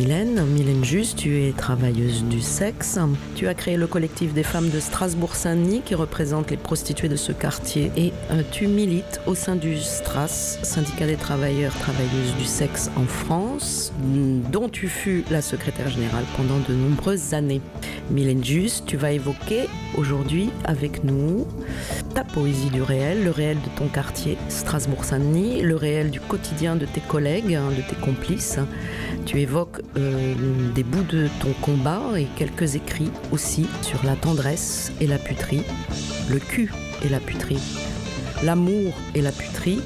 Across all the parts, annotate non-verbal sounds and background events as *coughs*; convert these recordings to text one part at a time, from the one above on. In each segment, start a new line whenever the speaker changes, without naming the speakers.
Mylène, Mylène Juste, tu es travailleuse du sexe. Tu as créé le collectif des femmes de Strasbourg-Saint-Denis qui représente les prostituées de ce quartier et euh, tu milites au sein du STRAS, syndicat des travailleurs travailleuses du sexe en France, dont tu fus la secrétaire générale pendant de nombreuses années. Mylène Juste, tu vas évoquer aujourd'hui avec nous ta poésie du réel, le réel de ton quartier, Strasbourg-Saint-Denis, le réel du quotidien de tes collègues, hein, de tes complices. Tu évoques euh, des bouts de ton combat et quelques écrits aussi sur la tendresse et la puterie, le cul et la puterie, l'amour et la puterie,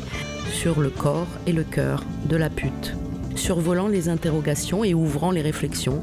sur le corps et le cœur de la pute, survolant les interrogations et ouvrant les réflexions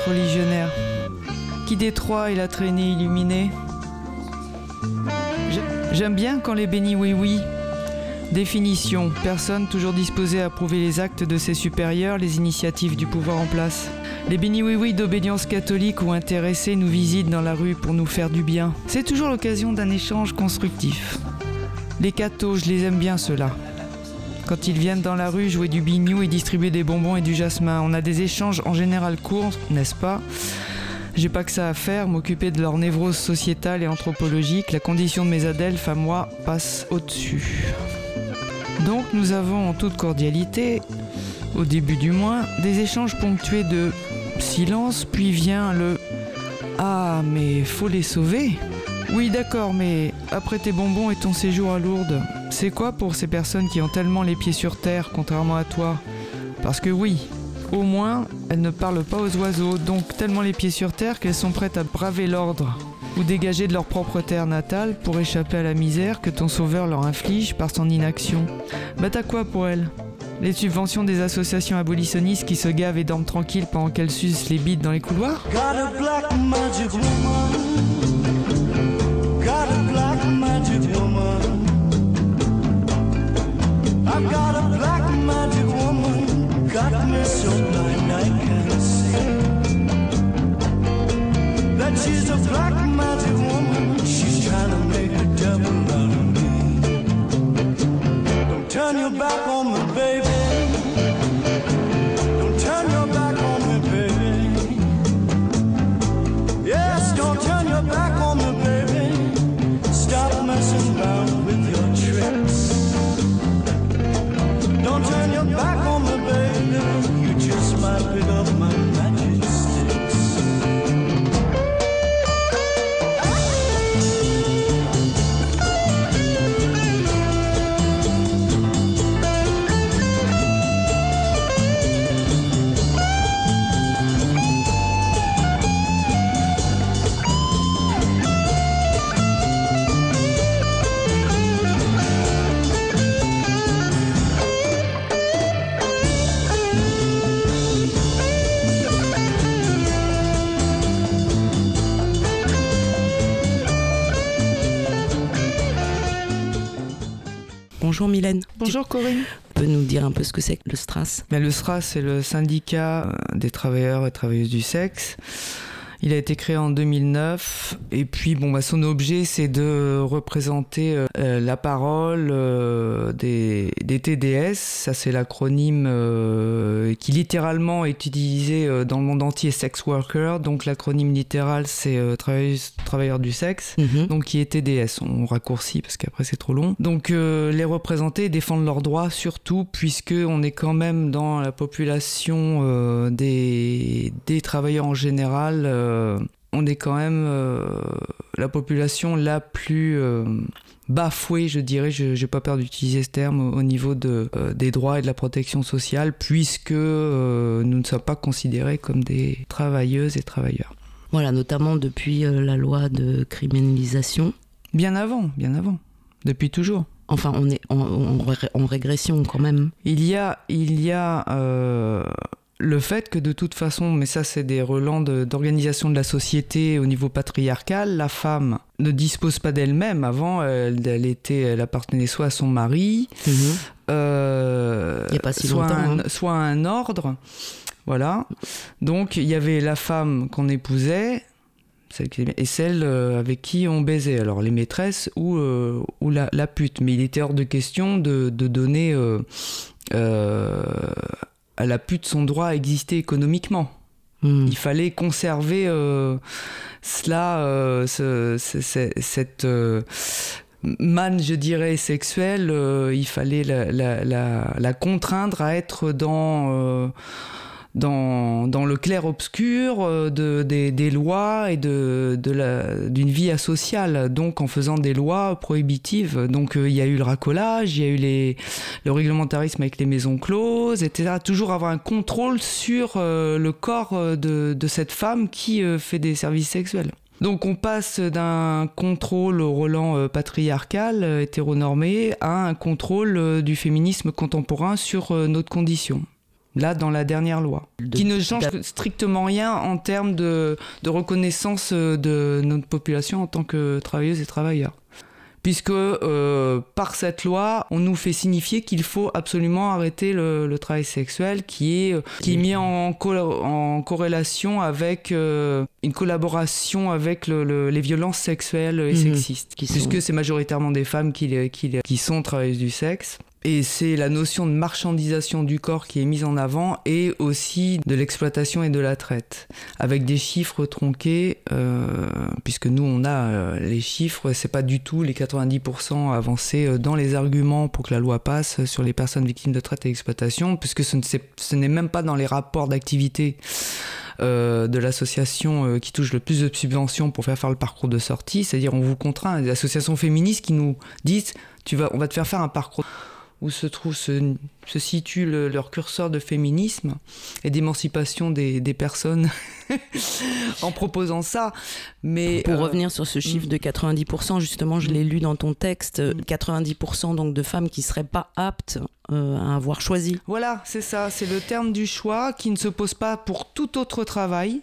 cohortes religionnaires. Qui détroit et la traînée illuminée? J'aime bien quand les bénis oui oui. Définition personne toujours disposée à approuver les actes de ses supérieurs, les initiatives du pouvoir en place. Les bénis oui oui d'obédience catholique ou intéressés nous visitent dans la rue pour nous faire du bien. C'est toujours l'occasion d'un échange constructif. Les cathos, je les aime bien ceux-là quand ils viennent dans la rue jouer du bignou et distribuer des bonbons et du jasmin. On a des échanges en général courts, n'est-ce pas? J'ai pas que ça à faire, m'occuper de leur névrose sociétale et anthropologique. La condition de mes adelphes à moi passe au-dessus. Donc nous avons en toute cordialité, au début du mois, des échanges ponctués de silence, puis vient le Ah, mais faut les sauver Oui, d'accord, mais après tes bonbons et ton séjour à Lourdes, c'est quoi pour ces personnes qui ont tellement les pieds sur terre, contrairement à toi Parce que oui, au moins, elles ne parlent pas aux oiseaux, donc tellement les pieds sur terre qu'elles sont prêtes à braver l'ordre ou dégager de leur propre terre natale pour échapper à la misère que ton sauveur leur inflige par son inaction. Bah t'as quoi pour elles? Les subventions des associations abolitionnistes qui se gavent et dorment tranquilles pendant qu'elles sucent les bites dans les couloirs? Back on me, baby.
Bonjour Mylène.
Bonjour Corinne.
Tu peux nous dire un peu ce que c'est que le STRAS?
Mais Le STRAS, c'est le syndicat des travailleurs et travailleuses du sexe. Il a été créé en 2009 et puis bon bah son objet c'est de représenter euh, la parole euh, des, des, TDS, ça c'est l'acronyme euh, qui littéralement est utilisé euh, dans le monde entier sex worker, donc l'acronyme littéral c'est euh, travailleur du sexe,
Mhm.
donc qui est TDS, on raccourcit parce qu'après c'est trop long. Donc euh, les représenter et défendre leurs droits surtout puisque on est quand même dans la population euh, des, des travailleurs en général, euh, on est quand même euh, la population la plus euh, bafouée, je dirais, je n'ai pas peur d'utiliser ce terme, au au niveau de, euh, des droits et de la protection sociale puisque euh, nous ne sommes pas considérés comme des travailleuses et travailleurs.
Voilà, notamment depuis euh, la loi de criminalisation.
Bien avant, bien avant, depuis toujours.
Enfin, on est en, en ré- en régression quand même.
Il y a, il y a euh, le fait que de toute façon, mais ça c'est des relents d'organisation de, la société au niveau patriarcal, la femme ne dispose pas d'elle-même. Avant, elle, elle était, elle appartenait soit à son mari,
Mhm.
euh,
Il y a pas si
soit,
longtemps,
un,
hein.
soit un ordre. Voilà. Donc il y avait la femme qu'on épousait. celle qui- Et celle euh, avec qui on baisait, alors les maîtresses ou, euh, ou la, la pute. Mais il était hors de question de, de donner euh, euh, à la pute son droit à exister économiquement.
Mhm.
Il fallait conserver euh, cela, euh, ce- ce- ce- cette euh, manne, je dirais, sexuelle. euh, il fallait la, la- la- la contraindre à être dans, dans, le clair-obscur euh, de, des, lois et d'une vie asociale, donc en faisant des lois prohibitives. Donc euh, il y a eu le racolage, il y a eu le réglementarisme avec les maisons closes, etc. Toujours avoir un contrôle sur euh, le corps de, de cette femme qui fait des services sexuels. Donc on passe d'un contrôle au euh, patriarcal, hétéronormé, à un contrôle du féminisme contemporain sur notre condition. Là, dans la dernière loi.
De-
Qui ne change strictement rien en termes de, de reconnaissance de notre population en tant que travailleuses et travailleurs puisque euh, par cette loi, on nous fait signifier qu'il faut absolument arrêter le, le travail sexuel qui est, euh, qui est mis en, co- en corrélation avec euh, une collaboration avec le- le- les violences sexuelles et
Mhm.
sexistes,
Qui sont-
puisque c'est majoritairement des femmes qui, qui sont travailleuses du sexe. Et c'est la notion de marchandisation du corps qui est mise en avant et aussi de l'exploitation et de la traite. Avec des chiffres tronqués, euh, puisque nous on a euh, les chiffres, c'est pas du tout les 90% avancés euh, dans les arguments pour que la loi passe sur les personnes victimes de traite et d'exploitation, puisque ce n'est même pas dans les rapports d'activité euh, de l'association qui touche le plus de subventions pour faire faire le parcours de sortie, c'est-à-dire on vous contraint, des associations féministes qui nous disent tu vas, on va te faire faire un parcours où se trouve se, se situe le- leur curseur de féminisme et d'émancipation des, des personnes *laughs* en proposant ça. Mais
Pour
euh,
revenir sur ce chiffre de 90%, justement, je l'ai lu dans ton texte, euh, 90% donc de femmes qui seraient pas aptes euh, à avoir choisi.
Voilà, c'est ça, c'est le terme du choix qui ne se pose pas pour tout autre travail.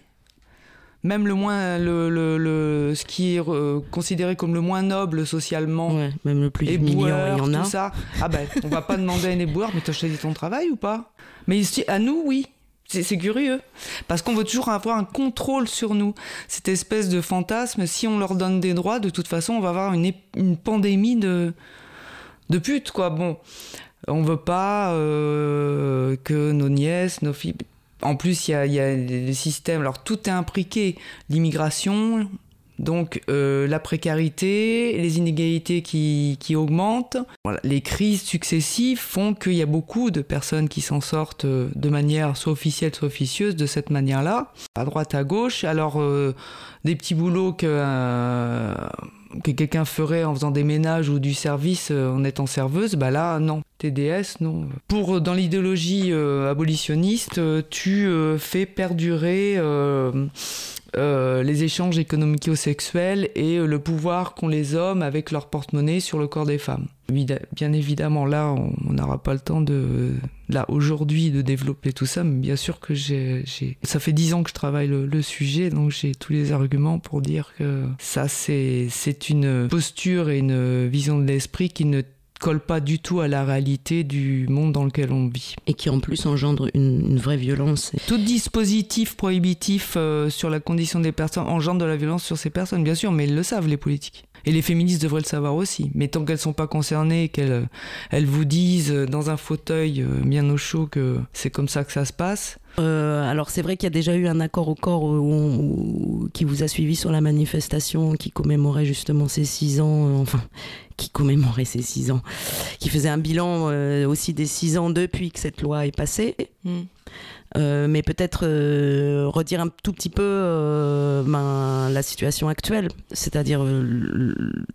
Même le moins, le, le- le- ce qui est euh, considéré comme le moins noble socialement,
Ouais, même le plus
éboueur,
il y en a.
tout ça. Ah ben, on va pas demander à un éboueur, mais t'as choisi ton travail ou pas? Mais ici, à nous, oui. C'est curieux. Parce qu'on veut toujours avoir un contrôle sur nous. Cette espèce de fantasme, si on leur donne des droits, de toute façon, on va avoir une, une pandémie de, de putes, quoi. Bon, on veut pas euh, que nos nièces, nos filles... En plus, il y a, les systèmes... Alors, tout est imbriqué. L'immigration, donc euh, la précarité, les inégalités qui, augmentent, les crises successives font qu'il y a beaucoup de personnes qui s'en sortent euh, de manière soit officielle, soit officieuse de cette manière-là, à droite, à gauche. Alors euh, des petits boulots que, que quelqu'un ferait en faisant des ménages ou du service euh, en étant serveuse, bah là non. TDS, non. Pour dans l'idéologie euh, abolitionniste, euh, tu euh, fais perdurer euh, euh, les échanges économico-sexuels et euh, le pouvoir qu'ont les hommes avec leur porte-monnaie sur le corps des femmes. Bien évidemment, là, on n'aura pas le temps de, là, aujourd'hui, de développer tout ça, mais bien sûr que j'ai, j'ai- ça fait dix ans que je travaille le, le sujet, donc j'ai tous les arguments pour dire que ça, c'est, c'est une posture et une vision de l'esprit qui ne colle pas du tout à la réalité du monde dans lequel on vit.
Et qui en plus engendre une, vraie violence.
Tout dispositif prohibitif euh, sur la condition des personnes engendre de la violence sur ces personnes, bien sûr, mais ils le savent, les politiques. Et les féministes devraient le savoir aussi. Mais tant qu'elles sont pas concernées, qu'elles elles vous disent dans un fauteuil euh, bien au chaud que c'est comme ça que ça se passe.
Euh, alors c'est vrai qu'il y a déjà eu un accord au corps qui vous a suivi sur la manifestation qui commémorait justement ces six ans, euh, enfin *laughs* qui commémorait ces six ans, qui faisait un bilan aussi des six ans depuis que cette loi est passée. Mm. Euh, mais peut-être euh, redire un tout petit peu euh, ben, la situation actuelle, c'est-à-dire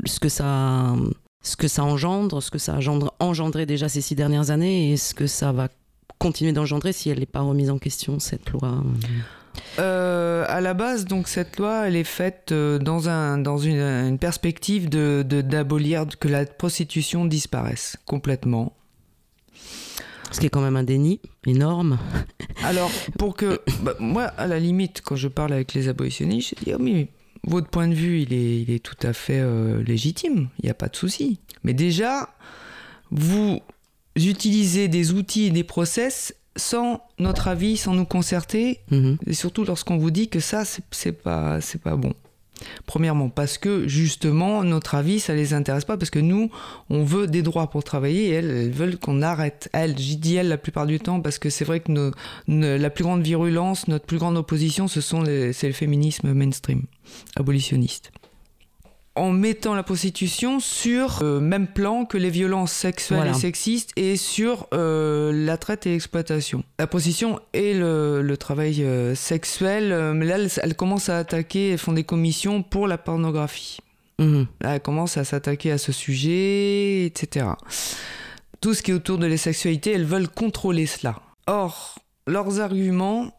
ce que ça ce que ça engendre, ce que ça a engendré déjà ces six dernières années et ce que ça va continuer d'engendrer si elle n'est pas remise en question, cette loi.
à la base, donc cette loi, elle est faite dans, un, dans une, perspective de d'abolir que la prostitution disparaisse complètement.
Ce qui est quand même un déni énorme.
Alors, pour que. *coughs* Bah, moi, à la limite, quand je parle avec les abolitionnistes, je dis oh, mais votre point de vue, il est, il est tout à fait euh, légitime, il n'y a pas de souci. Mais déjà, vous utilisez des outils et des process sans notre avis, sans nous concerter, mhm. et surtout lorsqu'on vous dit que ça, c'est pas, pas bon. Premièrement, parce que justement, notre avis, ça les intéresse pas, parce que nous, on veut des droits pour travailler, et elles, veulent qu'on arrête. Elles, j'y dis elles la plupart du temps, parce que c'est vrai que la plus grande virulence, notre plus grande opposition, ce sont c'est le féminisme mainstream, abolitionniste en mettant la prostitution sur le même plan que les violences sexuelles et sexistes et sur euh, la traite et l'exploitation. La prostitution et le, travail euh, sexuel, euh, mais là, elles, commencent à attaquer, elles font des commissions pour la pornographie. Mhm. Là, elles commencent à s'attaquer à ce sujet, etc. Tout ce qui est autour de la sexualité, elles veulent contrôler cela. Or, leurs arguments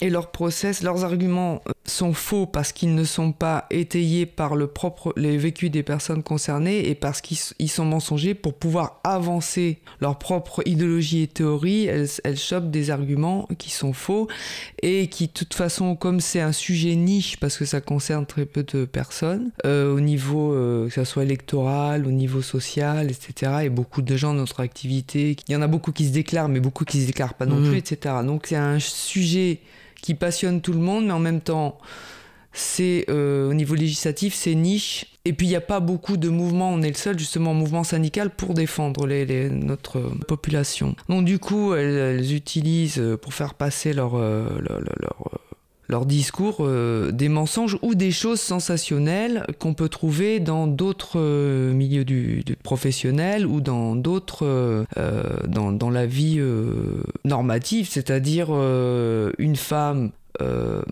et leurs process, leurs arguments euh, sont faux parce qu'ils ne sont pas étayés par le propre, les vécus des personnes concernées et parce qu'ils sont mensongers pour pouvoir avancer leur propre idéologie et théorie. Elles, elles chopent des arguments qui sont faux et qui, de toute façon, comme c'est un sujet niche parce que ça concerne très peu de personnes, euh, au niveau, euh, que ce soit électoral, au niveau social, etc., et beaucoup de gens dans notre activité, il y en a beaucoup qui se déclarent, mais beaucoup qui se déclarent pas non mmh. plus, etc. Donc c'est un sujet passionne tout le monde, mais en même temps, c'est euh, au niveau législatif, c'est niche. Et puis il n'y a pas beaucoup de mouvements, on est le seul justement mouvement syndical pour défendre les, notre population. Donc du coup, elles, utilisent euh, pour faire passer euh, leur, discours des mensonges ou des choses sensationnelles qu'on peut trouver dans d'autres milieux du, du, professionnel ou dans d'autres dans, dans, la vie normative, c'est-à-dire une femme euh,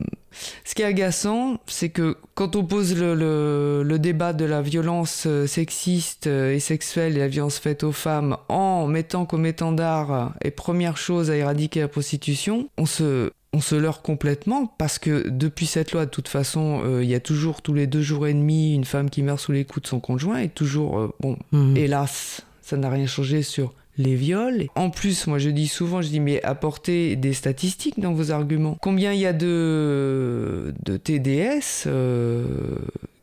ce qui est agaçant, c'est que quand on pose le, débat de la violence euh, sexiste euh, et sexuelle et la violence faite aux femmes en mettant comme étendard et première chose à éradiquer la prostitution, on se, on se leurre complètement parce que depuis cette loi, de toute façon, il y a toujours tous les deux jours et demi une femme qui meurt sous les coups de son conjoint et toujours, bon, mmh. hélas, ça n'a rien changé sur les viols. En plus, moi je dis souvent, je dis mais apportez des statistiques dans vos arguments. Combien il y a de, de TDS euh,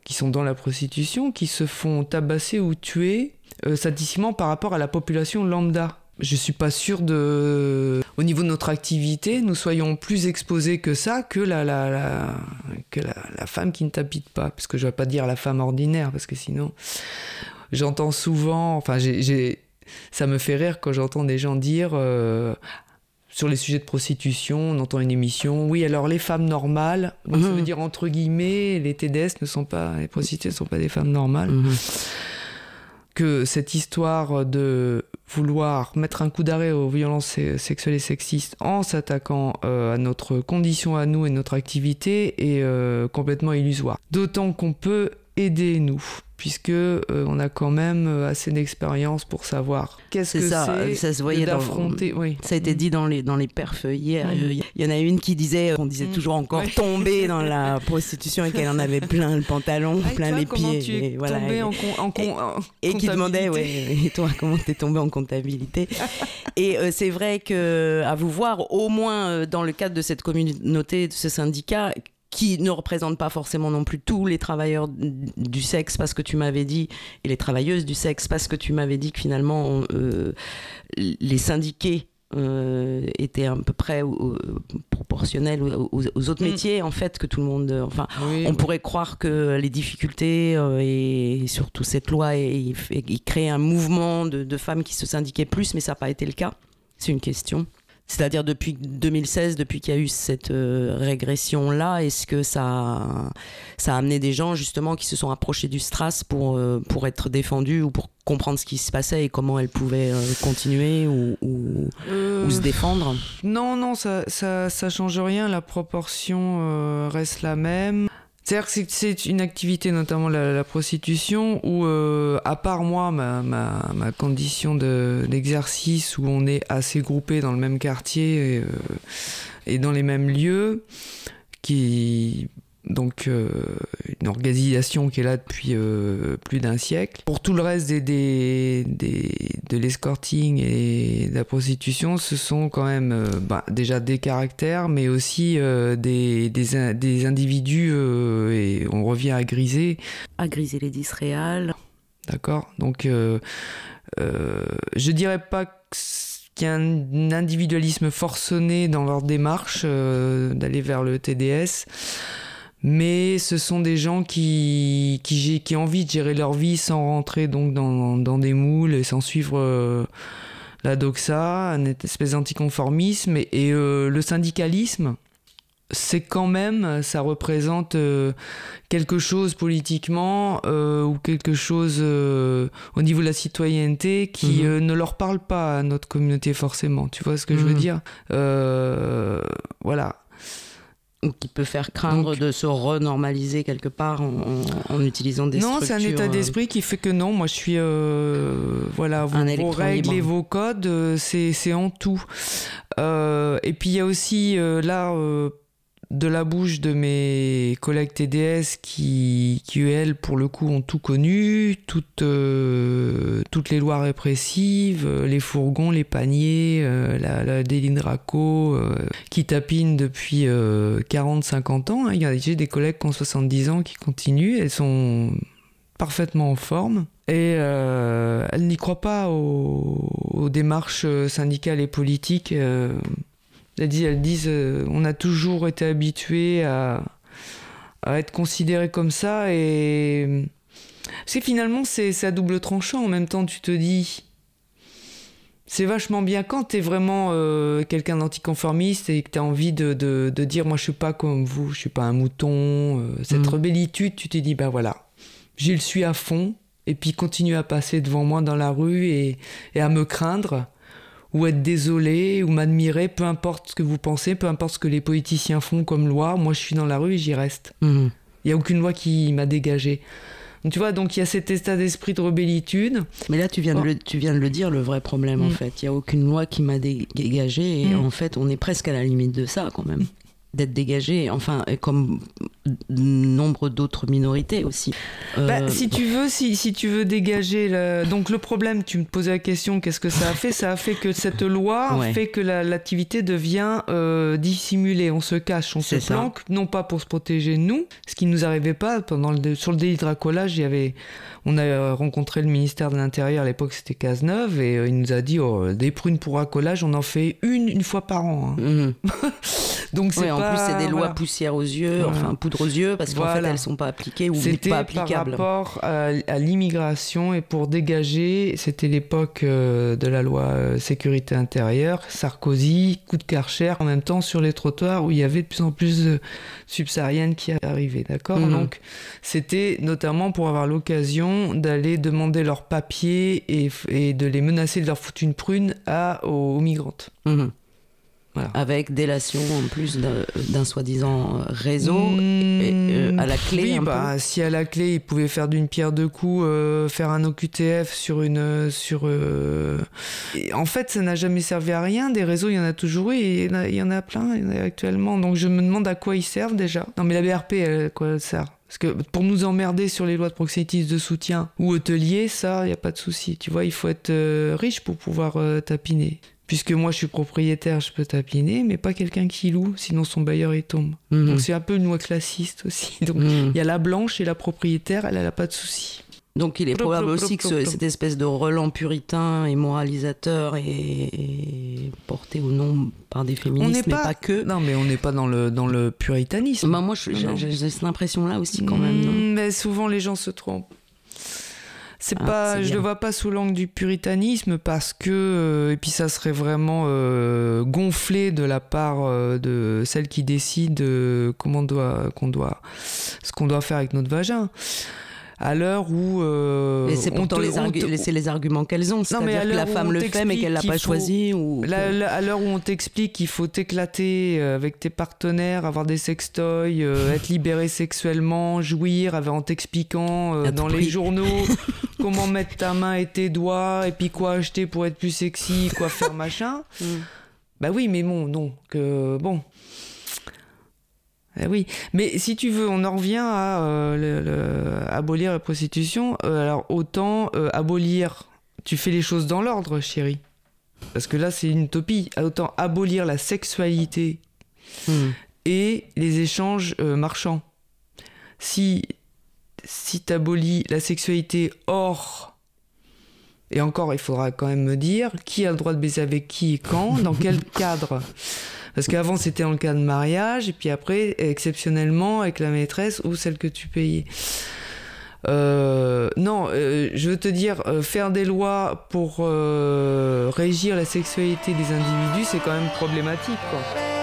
qui sont dans la prostitution, qui se font tabasser ou tuer euh, statisticement par rapport à la population lambda? Je suis pas sûr de, au niveau de notre activité, nous soyons plus exposés que ça que la, la, la que la, la, femme qui ne t'habite pas. Parce que je vais pas dire la femme ordinaire, parce que sinon, j'entends souvent, enfin, j'ai ça me fait rire quand j'entends des gens dire euh, sur les sujets de prostitution, on entend une émission, oui, alors les femmes normales, donc ça veut mhm. dire entre guillemets, les TDS ne sont pas, les prostituées ne sont pas des femmes normales. Mhm. Que cette histoire de vouloir mettre un coup d'arrêt aux violences sexuelles et sexistes en s'attaquant euh, à notre condition à nous et notre activité est euh, complètement illusoire. D'autant qu'on peut aider nous puisque euh, on a quand même euh, assez d'expérience pour savoir qu'est-ce que c'est
ça se voyait d'affronter oui. ça a été dit dans les dans les perfs hier il y en a une qui disait on disait mm. toujours encore tomber dans la *laughs* prostitution et qu'elle en avait plein le pantalon ah, plein les pieds
et, voilà en,
et, qui demandait ouais et toi comment t'es tombé en comptabilité *laughs* et euh, c'est vrai que à vous voir au moins dans le cadre de cette communauté de ce syndicat qui ne représente pas forcément non plus tous les travailleurs du sexe, parce que tu m'avais dit, et les travailleuses du sexe, parce que tu m'avais dit que finalement, euh, les syndiqués euh, étaient à peu près proportionnels aux, autres mm. métiers, en fait, que tout le monde. Enfin, on pourrait croire que les difficultés euh, et, surtout cette loi, il crée un mouvement de, de femmes qui se syndiquaient plus, mais ça n'a pas été le cas. C'est une question. C'est-à-dire depuis 2016, depuis qu'il y a eu cette euh, régression-là, est-ce que ça, ça a amené des gens justement qui se sont approchés du Stras pour, euh, pour être défendus ou pour comprendre ce qui se passait et comment elles pouvaient euh, continuer ou, ou, se défendre?
Non, non, ça, ça, ça change rien, la proportion reste la même. C'est-à-dire que c'est une activité, notamment la, prostitution, où, euh, à part moi, ma, condition d'exercice, où on est assez groupé dans le même quartier euh, et dans les mêmes lieux, qui donc euh, une organisation qui est là depuis euh, plus d'un siècle. Pour tout le reste des, des, de l'escorting et de la prostitution, ce sont quand même euh, bah, déjà des caractères, mais aussi des, des, individus, et on revient à griser.
À griser les réels.
D'accord Donc je dirais pas qu'il y a un individualisme forcené dans leur démarche d'aller vers le TDS mais ce sont des gens qui, qui, qui, ont envie de gérer leur vie sans rentrer donc dans, dans des moules et sans suivre euh, la doxa, une espèce d'anticonformisme. Et, euh, le syndicalisme, c'est quand même, ça représente euh, quelque chose politiquement ou quelque chose au niveau de la citoyenneté qui mhm. ne leur parle pas à notre communauté forcément. Tu vois ce que je veux mhm. dire? Voilà
qui peut faire craindre de se renormaliser quelque part en, utilisant des
non, c'est un état euh, d'esprit qui fait que non, moi je suis euh, voilà vos, vos règles et vos codes, euh, c'est en tout. et puis il y a aussi là de la bouche de mes collègues TDS qui, qui elles, pour le coup, ont tout connu, toutes, euh, toutes les lois répressives, euh, les fourgons, les paniers, euh, la, la Raco, qui tapinent depuis 40-50 ans. Hein. J'ai des collègues qui ont 70 ans qui continuent, elles sont parfaitement en forme. Et elles n'y croient pas aux, démarches syndicales et politiques. Elles disent, elles disent euh, on a toujours été habitué à, à, être considéré comme ça et c'est finalement c'est à double tranchant en même temps tu te dis c'est vachement bien quand tu es vraiment euh, quelqu'un d'anticonformiste et que tu as envie de, de, de, dire moi je suis pas comme vous, je suis pas un mouton, euh, cette mmh. rebellitude, tu te dis ben voilà, j'y le suis à fond et puis continue à passer devant moi dans la rue et, et à me craindre ou être désolé ou m'admirer, peu importe ce que vous pensez, peu importe ce que les politiciens font comme loi, moi je suis dans la rue et j'y reste. Mhm. Il n'y a aucune loi qui m'a dégagé. tu vois, donc il y a cet état d'esprit de rebellitude.
Mais là, tu viens, de, oh. le, tu viens de le dire, le vrai problème, en mm. fait. Il n'y a aucune loi qui m'a dégagé, et mm. en fait, on est presque à la limite de ça, quand même *laughs* d'être dégagé, enfin, comme nombre d'autres minorités aussi.
Euh, bah, si tu veux, si, si tu veux dégager, donc le problème, tu me posais la question, qu'est-ce que ça a fait? Ça a fait que cette loi fait que l'activité devient euh, dissimulée, on se cache, on se planque, non pas pour se protéger nous, ce qui ne nous arrivait pas pendant le, sur le délit de racolage, il y avait on a rencontré le ministère de l'Intérieur, à l'époque c'était Cazeneuve, et euh, il nous a dit oh, des prunes pour racolage, on en fait une une fois par an. Hein. Mhm. *laughs*
Donc c'est en plus c'est des lois poussières aux yeux, enfin poudre aux yeux, parce qu'en fait elles sont pas appliquées ou pas applicables.
par rapport à, l'immigration et pour dégager, c'était l'époque euh, de la loi euh, sécurité intérieure, Sarkozy, coup de Karcher, en même temps sur les trottoirs où il y avait de plus en plus de subsahariennes qui arrivaient, d'accord mhm. Donc c'était notamment pour avoir l'occasion d'aller demander leurs papiers et, de les menacer de leur foutre une prune à, aux, migrantes.
Mhm. Avec délation en plus d'un soi-disant réseau mmh, euh, à la clé.
Oui, bah, si à la clé ils pouvaient faire d'une pierre deux coups, euh, faire un OQTF sur une. Sur, euh, en fait, ça n'a jamais servi à rien. Des réseaux, il y en a toujours eu et il y en a, plein actuellement. Donc je me demande à quoi ils servent déjà. Non, mais la BRP, à quoi elle sert? Parce que pour nous emmerder sur les lois de proxénétisme de soutien ou hôtelier, ça, il n'y a pas de souci. Tu vois, il faut être riche pour pouvoir tapiner. Puisque moi je suis propriétaire, je peux tabliner, mais pas quelqu'un qui loue, sinon son bailleur il tombe.
Mhm.
Donc c'est un peu une loi classiste aussi. *laughs* Donc il
Mhm.
y a la blanche et la propriétaire, elle, elle a pas de souci.
Donc il est
Plop,
probable
plop,
aussi
plop,
que ce- cette espèce de relent puritain et moralisateur est, est porté ou non par des féministes, mais pas que.
Non, mais on n'est pas dans le dans le puritanisme.
Bah, moi, j'ai cette impression-là aussi quand même. non
Mm, mais souvent les gens se trompent. C'est
Ah,
pas, je
bien.
le vois pas sous l'angle du puritanisme parce que euh, et puis ça serait vraiment euh, gonflé de la part euh, de celle qui décide comment doit qu'on doit ce qu'on doit faire avec notre vagin. À l'heure où euh,
Et c'est pourtant les, argu- arguments qu'elles ont.
mais
C'est-à-dire
à
que la femme le fait, mais qu'elle l'a pas
faut-
choisi. Ou...
À l'heure où on t'explique qu'il faut t'éclater euh, avec tes partenaires, avoir des sextoys, euh, être libéré sexuellement, jouir, en t'expliquant euh, dans les journaux *laughs* comment mettre ta main et tes doigts, et puis quoi acheter pour être plus sexy, quoi faire machin. *laughs*
Mm.
Bah oui, mais bon, non, que bon. Eh oui, mais si tu veux, on en revient à euh, le- le- abolir la prostitution. Euh, alors autant euh, abolir, tu fais les choses dans l'ordre, chérie. Parce que là, c'est une utopie. Autant abolir la sexualité
Mm.
et les échanges marchands. Si, si tu abolis la sexualité hors, et encore, il faudra quand même me dire qui a le droit de baiser avec qui et quand, dans quel *laughs* cadre? Parce qu'avant, c'était le cas de mariage, et puis après, exceptionnellement, avec la maîtresse ou celle que tu payais. Euh, non, euh, je veux te dire, euh, faire des lois pour euh, régir la sexualité des individus, c'est quand même problématique, quoi.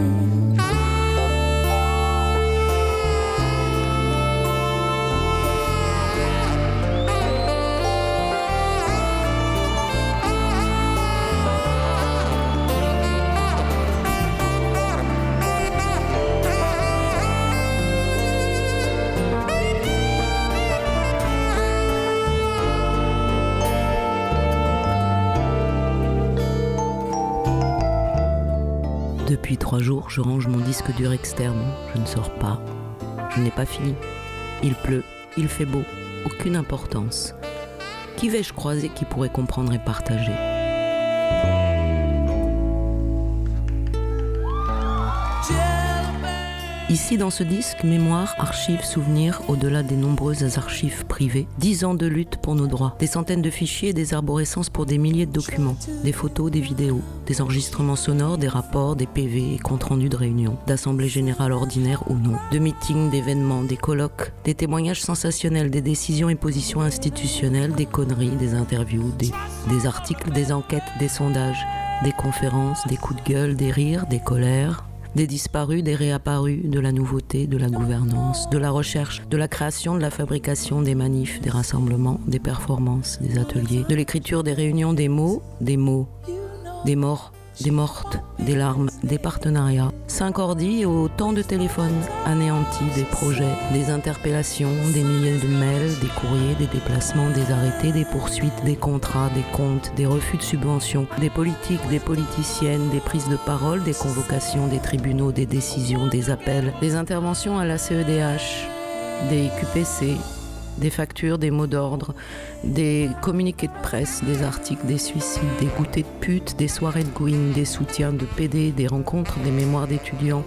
down
disque dur externe. Je ne sors pas. Je n'ai pas fini. Il pleut, il fait beau. Aucune importance. Qui vais-je croiser qui pourrait comprendre et partager? Ici, dans ce disque, mémoire, archives, souvenirs, au-delà des nombreuses archives privées, dix ans de lutte pour nos droits, des centaines de fichiers et des arborescences pour des milliers de documents, des photos, des vidéos, des enregistrements sonores, des rapports, des PV et comptes rendus de réunions, d'assemblées générales ordinaires ou non, de meetings, d'événements, des colloques, des témoignages sensationnels, des décisions et positions institutionnelles, des conneries, des interviews, des, des articles, des enquêtes, des sondages, des conférences, des coups de gueule, des rires, des colères, des disparus, des réapparus, de la nouveauté, de la gouvernance, de la recherche, de la création, de la fabrication, des manifs, des rassemblements, des performances, des ateliers, de l'écriture, des réunions, des mots, des mots, des morts, des mortes, des larmes, des partenariats. Cinq ordi et autant de téléphones anéantis, des projets, des interpellations, des milliers de mails, des courriers, des déplacements, des arrêtés, des poursuites, des contrats, des comptes, des refus de subventions, des politiques, des politiciennes, des prises de parole, des convocations, des tribunaux, des décisions, des appels, des interventions à la CEDH, des QPC, des factures, des mots d'ordre, des communiqués de presse, des articles, des suicides, des goûters de pute, des soirées de gouine, des soutiens de PD, des rencontres, des mémoires d'étudiants,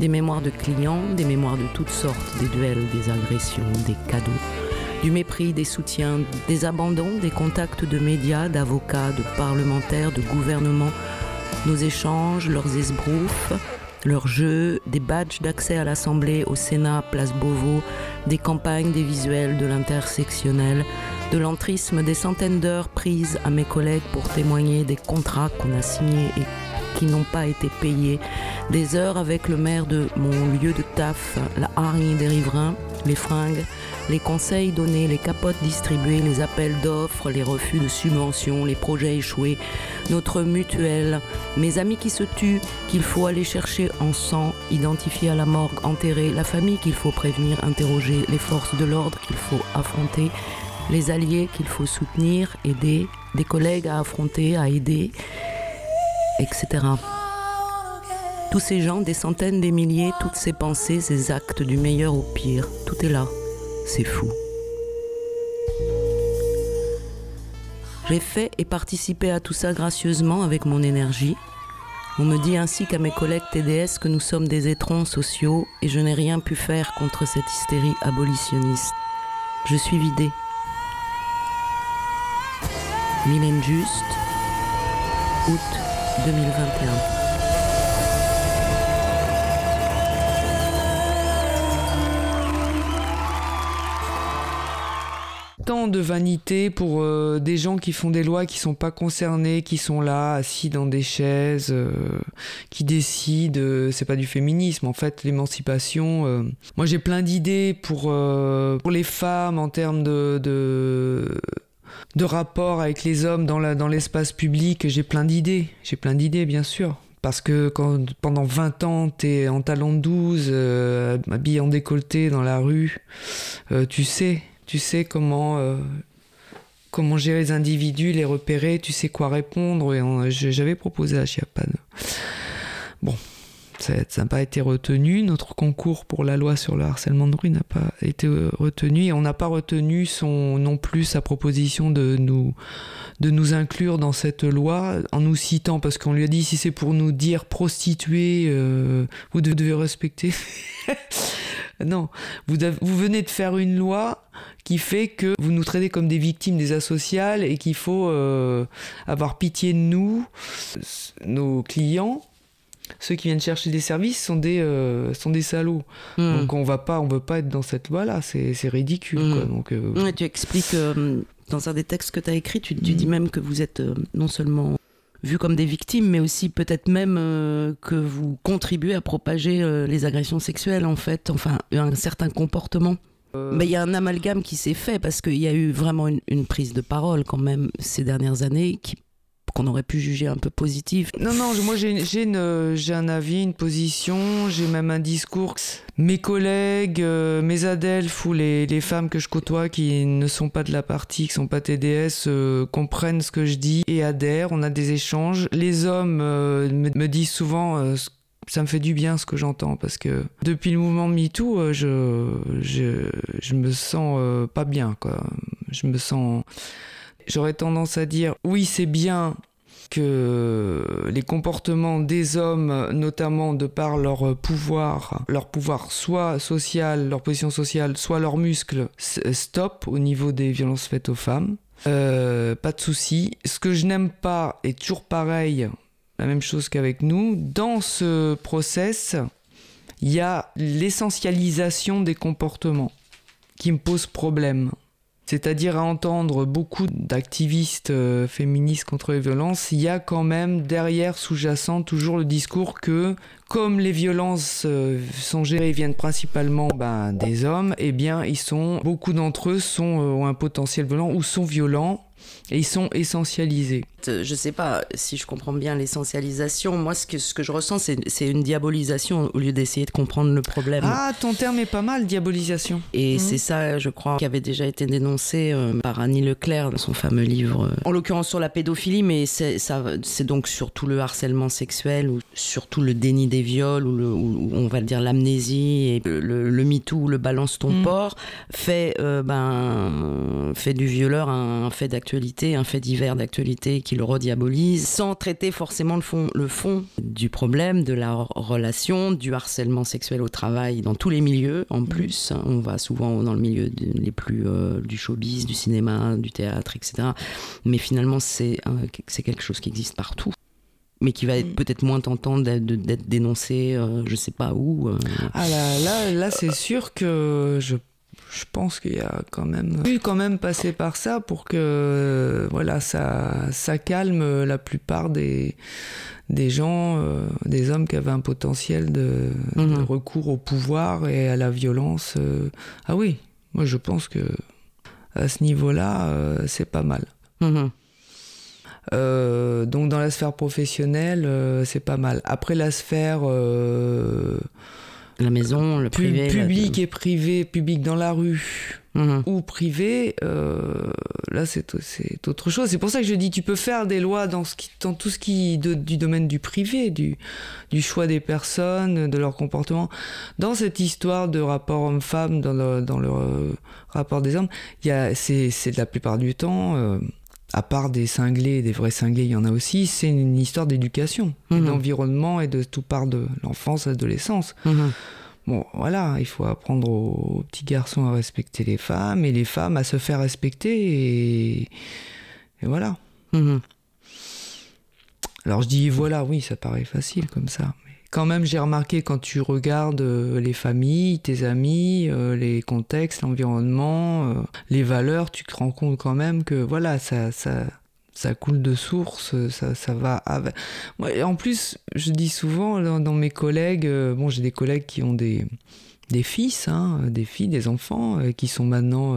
des mémoires de clients, des mémoires de toutes sortes, des duels, des agressions, des cadeaux, du mépris, des soutiens, des abandons, des contacts de médias, d'avocats, de parlementaires, de gouvernements, nos échanges, leurs esbroufs, leurs jeux, des badges d'accès à l'Assemblée, au Sénat, place Beauvau, des campagnes, des visuels, de l'intersectionnel, de l'entrisme, des centaines d'heures prises à mes collègues pour témoigner des contrats qu'on a signés et qui n'ont pas été payés, des heures avec le maire de mon lieu de taf, la hargne des riverains, les fringues, les conseils donnés, les capotes distribuées, les appels d'offres, les refus de subventions, les projets échoués, notre mutuelle, mes amis qui se tuent, qu'il faut aller chercher en sang, identifier à la morgue, enterrer, la famille qu'il faut prévenir, interroger, les forces de l'ordre qu'il faut affronter, les alliés qu'il faut soutenir, aider, des collègues à affronter, à aider, etc. Tous ces gens, des centaines, des milliers, toutes ces pensées, ces actes du meilleur au pire, tout est là. C'est fou. J'ai fait et participé à tout ça gracieusement avec mon énergie. On me dit ainsi qu'à mes collègues TDS que nous sommes des étrons sociaux et je n'ai rien pu faire contre cette hystérie abolitionniste. Je suis vidée. Mylène Juste, août 2021.
Tant de vanité pour euh, des gens qui font des lois qui sont pas concernés, qui sont là assis dans des chaises, euh, qui décident. euh, c'est pas du féminisme en fait, l'émancipation. euh. Moi j'ai plein d'idées pour pour les femmes en termes de, de rapport avec les hommes dans la dans l'espace public. J'ai plein d'idées. J'ai plein d'idées bien sûr. Parce que quand pendant 20 ans, t'es en talon de 12, euh, habillé en décolleté dans la rue, tu sais, tu sais comment, euh, comment gérer les individus, les repérer, tu sais quoi répondre. Et je- j'avais proposé à Chiapane. Bon, ça n'a pas été retenu. Notre concours pour la loi sur le harcèlement de rue n'a pas été euh, retenu. Et on n'a pas retenu son, non plus sa proposition de nous, inclure dans cette loi en nous citant, parce qu'on lui a dit si c'est pour nous dire prostituées, euh, vous devez respecter. *laughs* non, vous, avez- vous venez de faire une loi qui fait que vous nous traitez comme des victimes des asociales et qu'il faut euh, avoir pitié de nous, nos clients. Ceux qui viennent chercher des services sont des, euh, sont des salauds.
Hmm.
Donc on va pas, on veut pas être dans cette loi-là. C'est c'est ridicule.
Mm.
Quoi. Donc, euh,
Ouais, tu expliques dans un des textes que tu as écrit, tu, tu
Mm.
dis même que vous êtes non seulement vus comme des victimes, mais aussi peut-être même euh, que vous contribuez à propager euh, les agressions sexuelles, en fait, enfin, un certain comportement.
euh,
Mais il y a un amalgame qui s'est fait parce qu'il y a eu vraiment une, une prise de parole quand même ces dernières années qui qu'on aurait pu juger un peu positive.
Non, non, moi j'ai un avis, une position, j'ai même un discours. Mes collègues, euh, mes adelphes ou les, les femmes que je côtoie qui ne sont pas de la partie, qui sont pas TDS, euh, comprennent ce que je dis et adhèrent. On a des échanges. Les hommes euh, me, disent souvent. ça me fait du bien ce que j'entends parce que depuis le mouvement MeToo, je, je, je me sens pas bien. Quoi. Je me sens. J'aurais tendance à dire oui, c'est bien que les comportements des hommes, notamment de par leur pouvoir, leur pouvoir soit social, leur position sociale, soit leurs muscles, stop au niveau des violences faites aux femmes. Euh, pas de souci. Ce que je n'aime pas est toujours pareil, la même chose qu'avec nous. Dans ce process, il y a l'essentialisation des comportements qui me pose problème. C'est-à-dire à entendre beaucoup d'activistes euh, féministes contre les violences, il y a quand même derrière sous-jacent toujours le discours que comme les violences euh, sont gérées viennent principalement ben, des hommes, eh bien ils sont beaucoup d'entre eux sont euh, ont un potentiel violent ou sont violents et ils sont essentialisés.
Je sais pas si je comprends bien l'essentialisation. Moi, ce que, ce que je ressens, c'est une diabolisation au lieu d'essayer de comprendre le problème.
Ah, ton terme est pas mal, diabolisation.
Et mhm. c'est ça, je crois, qui avait déjà été dénoncé euh, par Annie Leclerc dans son fameux livre. Euh, en l'occurrence sur la pédophilie, mais c'est donc surtout le harcèlement sexuel ou surtout le déni des viols ou, le, on va dire l'amnésie et le, le, MeToo, le balance ton port, fait, euh, ben, fait du violeur un, un fait d'actualité un fait divers d'actualité qui le rediabolise, sans traiter forcément le fond, le fond du problème, de la relation, du harcèlement sexuel au travail, dans tous les milieux en plus. On va souvent dans le milieu les plus euh, du showbiz, du cinéma, du théâtre, etc. Mais finalement, c'est c'est quelque chose qui existe partout mais qui va être mm. peut-être moins tentant d'être dénoncé, euh, je sais pas où. Euh.
Ah là, là, là c'est sûr que je je pense qu'il y a quand même pu quand même passer par ça pour que voilà ça ça calme la plupart des des gens euh, des hommes qui avaient un potentiel de, mhm. recours au pouvoir et à la violence euh. ah oui moi je pense que à ce niveau-là euh, c'est pas mal mhm. donc dans la sphère professionnelle c'est pas mal après la sphère
la maison, le privé.
Public et privé, public dans la rue mhm. ou privé, euh, là c'est autre chose. C'est pour ça que je dis tu peux faire des lois dans, ce qui, dans tout ce qui du domaine du privé, du, du choix des personnes, de leur comportement. Dans cette histoire de rapport homme-femme, dans le, dans le euh, rapport des hommes, c'est la plupart du temps. Euh, à part des cinglés, des vrais cinglés, il y en a aussi, c'est une histoire d'éducation, mhm. d'environnement et de tout part de l'enfance, l'adolescence. Mhm. Bon, voilà, il faut apprendre aux, petits garçons à respecter les femmes et les femmes à se faire respecter et, voilà. Mhm. Alors je dis voilà, oui, ça paraît facile comme ça, quand même, j'ai remarqué quand tu regardes euh, les familles, tes amis, euh, les contextes, l'environnement, euh, les valeurs, tu te rends compte quand même que voilà, ça, ça, ça coule de source, ça, ça va. En plus, je dis souvent dans, mes collègues, bon, j'ai des collègues qui ont des, des fils, hein, des filles, des enfants, qui sont maintenant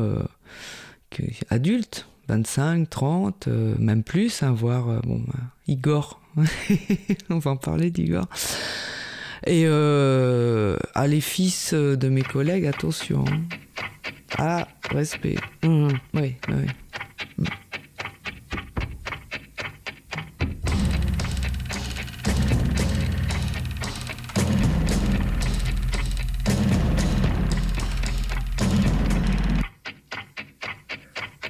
adultes, 25, 30, même plus, hein, voire, bon, Igor, *laughs* on va en parler d'Igor. Et euh, à les fils de mes collègues, attention. Ah, respect. Mmh. Oui, oui.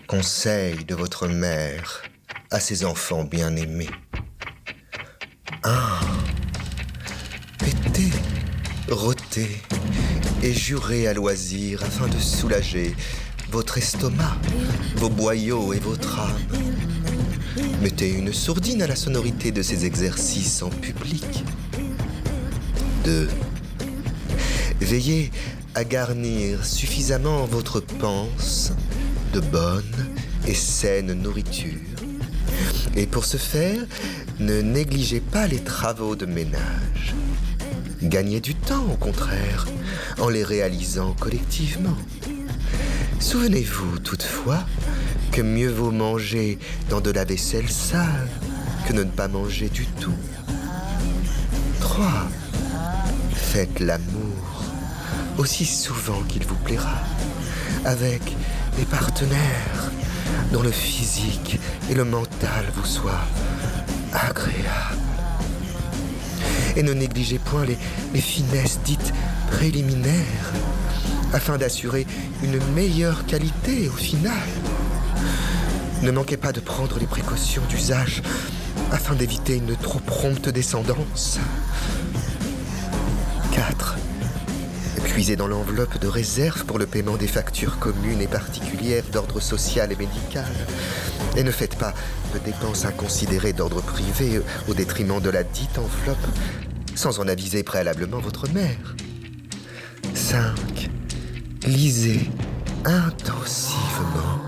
Conseil de votre mère à ses enfants bien-aimés. Ah rôtez et jurez à loisir afin de soulager votre estomac, vos boyaux et votre âme. Mettez une sourdine à la sonorité de ces exercices en public. 2. Veillez à garnir suffisamment votre panse de bonne et saine nourriture. Et pour ce faire, ne négligez pas les travaux de ménage. Gagnez du temps, au contraire, en les réalisant collectivement. Souvenez-vous toutefois que mieux vaut manger dans de la vaisselle sale que ne pas manger du tout. 3. Faites l'amour aussi souvent qu'il vous plaira, avec des partenaires dont le physique et le mental vous soient agréables et ne négligez point les, finesses dites préliminaires afin d'assurer une meilleure qualité au final. Ne manquez pas de prendre les précautions d'usage afin d'éviter une trop prompte descendance. 4. Dans l'enveloppe de réserve pour le paiement des factures communes et particulières d'ordre social et médical. Et ne faites pas de dépenses inconsidérées d'ordre privé au détriment de la dite enveloppe, sans en aviser préalablement votre mère. 5. Lisez intensivement.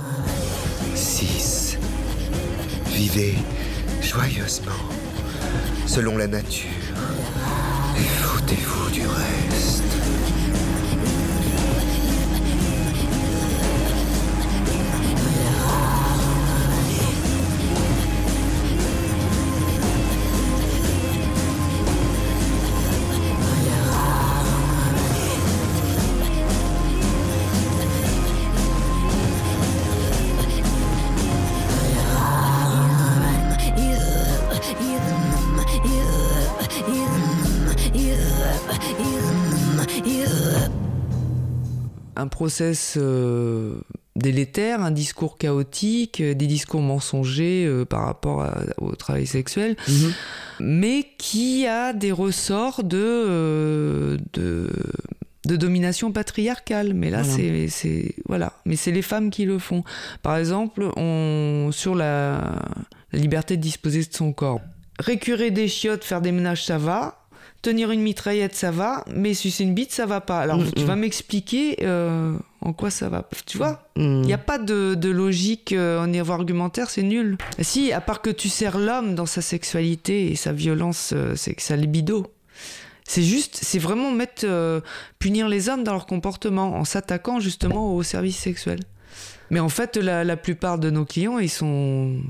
6. Vivez joyeusement, selon la nature,
process euh, délétère, un discours chaotique, euh, des discours mensongers euh, par rapport à- au travail sexuel, mais qui a des ressorts de, euh, de, de domination patriarcale. Mais là,
Voilà.
c'est, c'est voilà. Mais c'est les femmes qui le font. Par exemple, on, sur la, la liberté de disposer de son corps. Récurer des chiottes, faire des ménages, ça va. Tenir une mitraillette, ça va, mais sucer une bite, ça va pas. Alors,
Mm,
tu
mm.
vas m'expliquer euh, en quoi ça va. Tu vois
Hmm.
il n'y a pas de, de logique euh, en niveau argumentaire, c'est nul. Si, à part que tu sers l'homme dans sa sexualité et sa violence, euh, c'est que sa libido. C'est juste, c'est vraiment mettre, euh, punir les hommes dans leur comportement en s'attaquant justement aux services sexuels. Mais en fait, la, la plupart de nos clients, ils sont,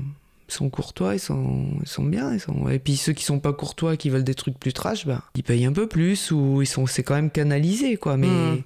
ils sont courtois, ils sont, ils sont bien. Ils sont... Et puis ceux qui sont pas courtois, qui veulent des trucs plus trash, bah, ils payent un peu plus ou ils sont, c'est quand même canalisé, quoi. Mais
Mhm.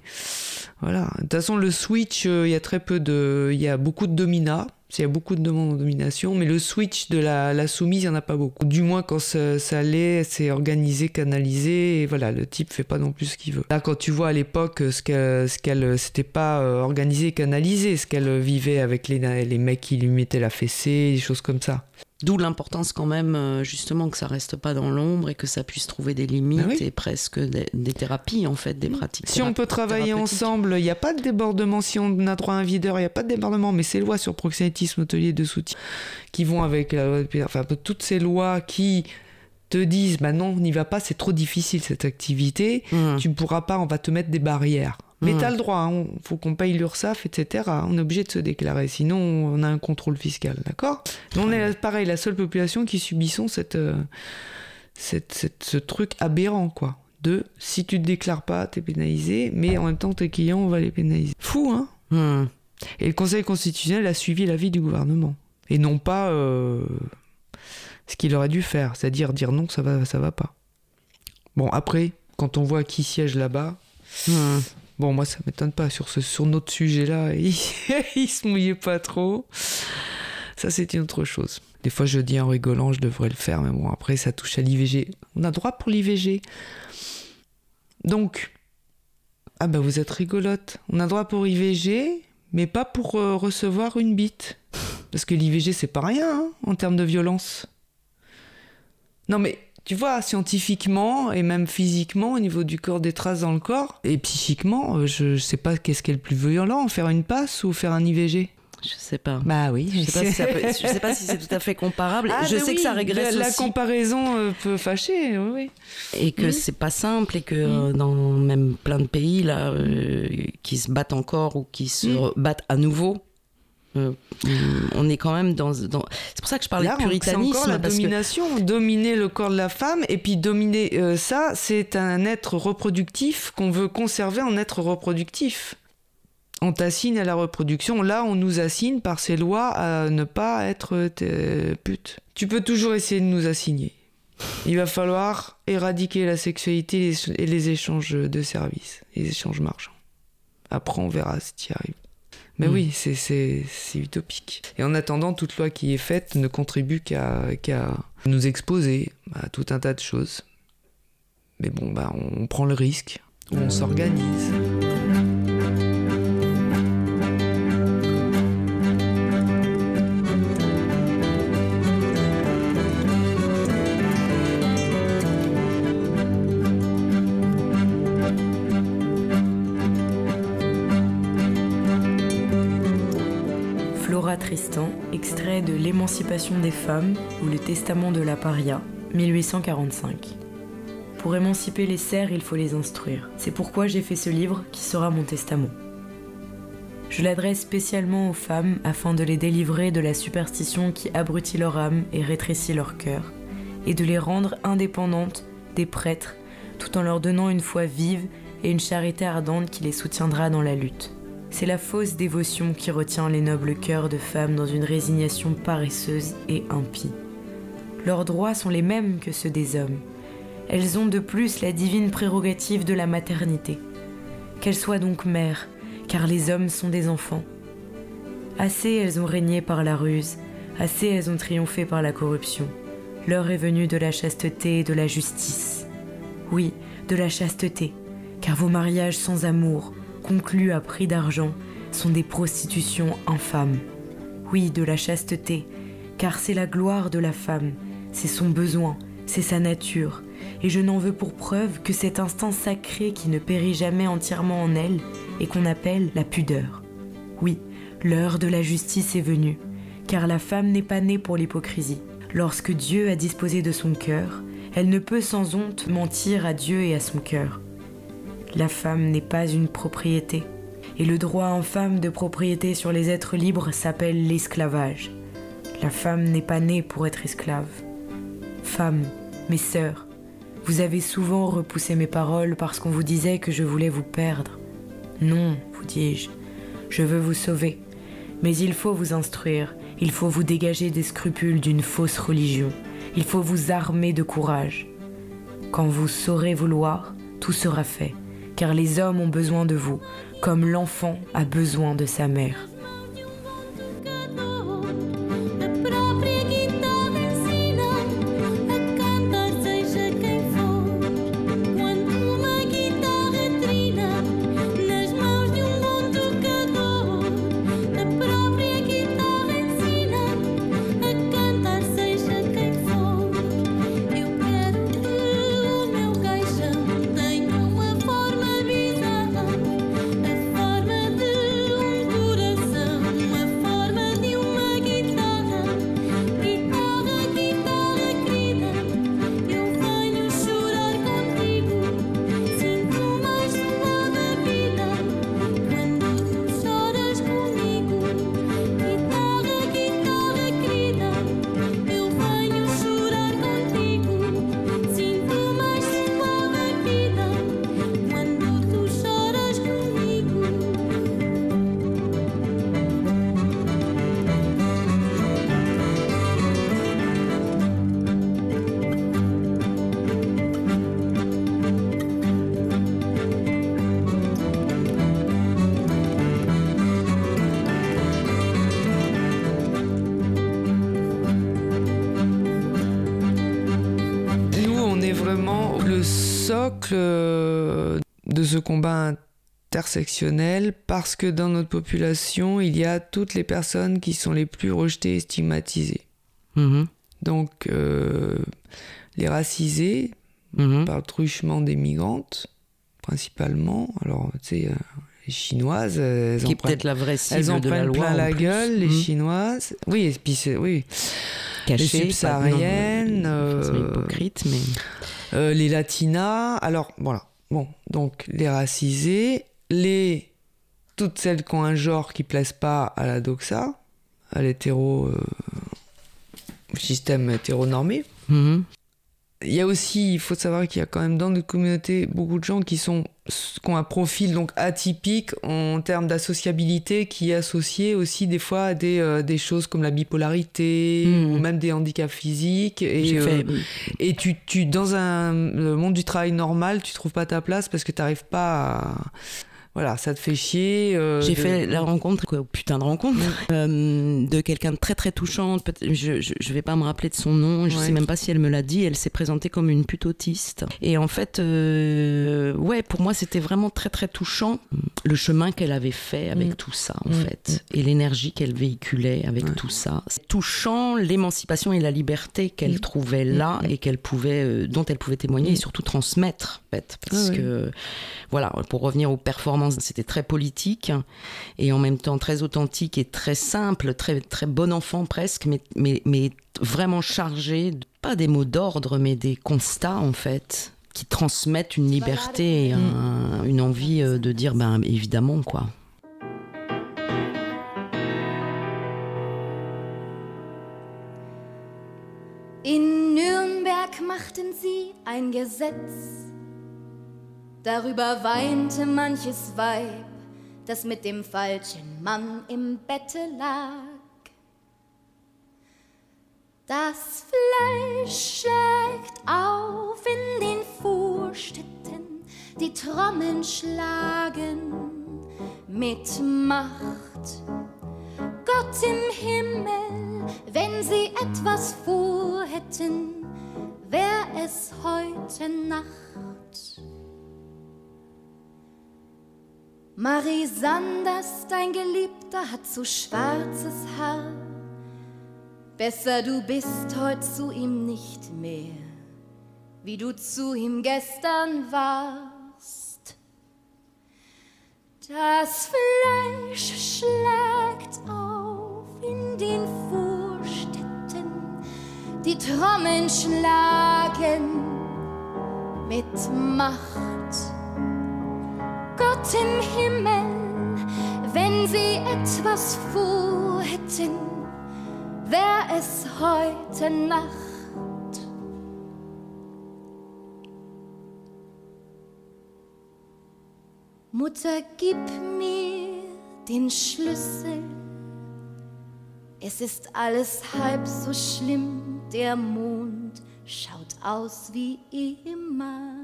voilà. De toute façon, le switch, euh, il y a très peu de, il y a beaucoup de dominats. Il y a beaucoup de demandes en domination, mais le switch de la, la soumise, il n'y en a pas beaucoup. Du moins, quand ça, l'est, c'est organisé, canalisé, et voilà, le type fait pas non plus ce qu'il veut. Là, quand tu vois à l'époque ce qu'elle, ce qu'elle, c'était pas euh, organisé, canalisé, ce qu'elle vivait avec les, les mecs qui lui mettaient la fessée, des choses comme ça.
D'où l'importance quand même, euh, justement, que ça reste pas dans l'ombre et que ça puisse trouver des limites
oui.
et presque des, des thérapies, en fait, des pratiques.
Si on peut travailler ensemble, il n'y a pas de débordement. Si on a droit à un videur, il n'y a pas de débordement. Mais ces lois sur proxénétisme, hôtelier de soutien, qui vont avec la loi de Pierre, enfin, toutes ces lois qui te disent, bah non, on n'y va pas, c'est trop difficile cette activité,
Mhm.
tu ne pourras pas, on va te mettre des barrières. Mais
Mhm.
tu as le droit, il faut qu'on paye l'URSSAF, etc. On est obligé de se déclarer, sinon on a un contrôle fiscal, d'accord? On est pareil, la seule population qui subissons cette, euh, cette, cette- ce truc aberrant, quoi. De si tu te déclares pas, t'es pénalisé, mais en même temps tes clients, on va les pénaliser. Fou, hein?
Mhm.
Et le Conseil constitutionnel a suivi l'avis du gouvernement. Et non pas euh, ce qu'il aurait dû faire, c'est-à-dire dire non, ça va, ça va pas. Bon, après, quand on voit qui siège là-bas,
Mhm.
Bon, moi, ça m'étonne pas. Sur, ce, sur notre sujet-là, *laughs* il, il se mouillait pas trop. Ça, c'est une autre chose. Des fois, je dis en rigolant, je devrais le faire, mais bon, après, ça touche à l'IVG. On a droit pour l'IVG. Donc, ah bah, vous êtes rigolote. On a droit pour IVG, mais pas pour euh, recevoir une bite. Parce que l'IVG, c'est pas rien, hein, en termes de violence. Non, mais tu vois, scientifiquement et même physiquement, au niveau du corps, des traces dans le corps, et psychiquement, euh, je, je sais pas qu'est-ce qui est le plus violent, faire une passe ou faire un IVG.
Je sais pas.
Bah oui,
Je sais pas si, ça peut- je sais pas si c'est *laughs* tout à fait comparable.
Ah,
je sais que ça régresse
La, la
aussi
comparaison euh, peut fâcher, oui,
et que
Mm.
c'est pas simple et que euh, dans même plein de pays là euh, qui se battent encore ou qui se
Mm.
battent à nouveau. Euh, on est quand même dans, dans- c'est pour ça que je parlais
Là,
de
c'est
puritanisme
encore la
que
domination, dominer le corps de la femme, et puis dominer euh, ça, c'est un être reproductif qu'on veut conserver en être reproductif. On t'assigne à la reproduction, là on nous assigne par ces lois à ne pas être euh, pute. Tu peux toujours essayer de nous assigner. Il va falloir éradiquer la sexualité et les échanges de services, les échanges marchands. Après on verra si tu y arrives. Mais
Mm.
oui, c'est- c'est c'est utopique. Et en attendant, toute loi qui est faite ne contribue qu'à qu'à nous exposer à tout un tas de choses. Mais bon, bah, on prend le risque, on s'organise.
L'émancipation des femmes ou le testament de la paria, 1845. Pour émanciper les serfs, il faut les instruire. C'est pourquoi j'ai fait ce livre qui sera mon testament. Je l'adresse spécialement aux femmes afin de les délivrer de la superstition qui abrutit leur âme et rétrécit leur cœur, et de les rendre indépendantes des prêtres, tout en leur donnant une foi vive et une charité ardente qui les soutiendra dans la lutte. C'est la fausse dévotion qui retient les nobles cœurs de femmes dans une résignation paresseuse et impie. Leurs droits sont les mêmes que ceux des hommes. Elles ont de plus la divine prérogative de la maternité. Qu'elles soient donc mères, car les hommes sont des enfants. Assez elles ont régné par la ruse, assez elles ont triomphé par la corruption. L'heure est venue de la chasteté et de la justice. Oui, de la chasteté, car vos mariages sans amour, conclus à prix d'argent, sont des prostitutions infâmes. Oui, de la chasteté, car c'est la gloire de la femme, c'est son besoin, c'est sa nature, et je n'en veux pour preuve que cet instinct sacré qui ne périt jamais entièrement en elle et qu'on appelle la pudeur. Oui, l'heure de la justice est venue, car la femme n'est pas née pour l'hypocrisie. Lorsque Dieu a disposé de son cœur, elle ne peut sans honte mentir à Dieu et à son cœur. La femme n'est pas une propriété, et le droit en femme de propriété sur les êtres libres s'appelle l'esclavage. La femme n'est pas née pour être esclave. Femmes, mes sœurs, vous avez souvent repoussé mes paroles parce qu'on vous disait que je voulais vous perdre. Non, vous dis-je, je veux vous sauver. Mais il faut vous instruire, il faut vous dégager des scrupules d'une fausse religion, il faut vous armer de courage. Quand vous saurez vouloir, tout sera fait, car les hommes ont besoin de vous, comme l'enfant a besoin de sa mère.
Euh, de ce combat intersectionnel parce que dans notre population, il y a toutes les personnes qui sont les plus rejetées et stigmatisées.
Mhm,
Donc, euh, les racisés,
mhm.
par le truchement des migrantes, principalement. Alors, tu sais, euh, les Chinoises, elles
Qui
en
est
prennent,
la vraie cible
elles en
de la
prennent
loi.
plein
en
la
plus.
gueule, les
Mhm.
Chinoises. Oui, et puis c'est, oui.
Cachées,
les subsahariennes, euh,
hypocrite, mais
Euh, les latinas, alors voilà, bon, donc les racisés, les toutes celles qui ont un genre qui plaisent pas à la doxa, à l'hétéro, euh, système hétéronormé.
Mhm.
Il y a aussi, il faut savoir qu'il y a quand même dans notre communauté beaucoup de gens qui sont qui ont un profil donc atypique en termes d'associabilité qui est associé aussi des fois à des, euh, des choses comme la bipolarité
Mhm.
ou même des handicaps physiques et euh, et tu, tu dans un le monde du travail normal, tu trouves pas ta place parce que tu n'arrives pas à voilà, ça te fait chier. euh,
J'ai
de-
fait la rencontre, quoi, putain de rencontre, *laughs* euh, de quelqu'un de très très touchante. Peut- Je, je, je vais pas me rappeler de son nom, je
Ouais.
sais même pas si elle me l'a dit. Elle s'est présentée comme une pute autiste. Et en fait, euh, ouais, pour moi, c'était vraiment très très touchant le chemin qu'elle avait fait avec
Mm.
tout ça, en
Mm.
fait, et l'énergie qu'elle véhiculait avec
Ouais.
tout ça. C'est touchant l'émancipation et la liberté qu'elle
Mm.
trouvait là et qu'elle pouvait, dont elle pouvait témoigner et surtout transmettre, en fait, parce
Ah ouais.
que voilà, pour revenir aux performances c'était très politique et en même temps très authentique et très simple, très, très bon enfant presque, mais, mais, mais vraiment chargé, de- pas des mots d'ordre, mais des constats en fait, qui transmettent une liberté et un- une envie euh, de dire, ben évidemment, quoi.
In Nürnberg machten sie ein Gesetz. Darüber weinte manches Weib, das mit dem falschen Mann im Bette lag. Das Fleisch schlägt auf in den Vorstädten, die Trommeln schlagen mit Macht. Gott im Himmel, wenn sie etwas vorhätten, wär es heute Nacht. Marie Sanders, dein Geliebter, hat so schwarzes Haar. Besser du bist heut zu ihm nicht mehr, wie du zu ihm gestern warst. Das Fleisch schlägt auf in den Vorstädten, die Trommeln schlagen mit Macht. Gott im Himmel, wenn sie etwas vorhätten, wär es heute Nacht. Mutter, gib mir den Schlüssel. Es ist alles halb so schlimm, der Mond schaut aus wie immer.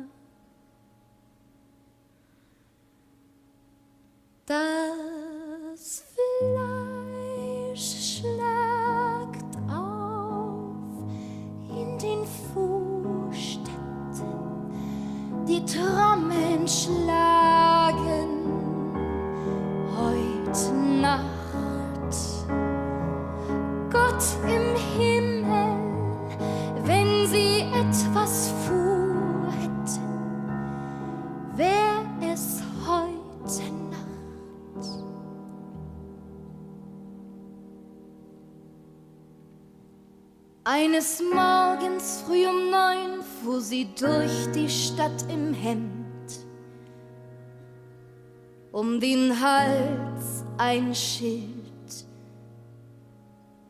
Hals ein Schild,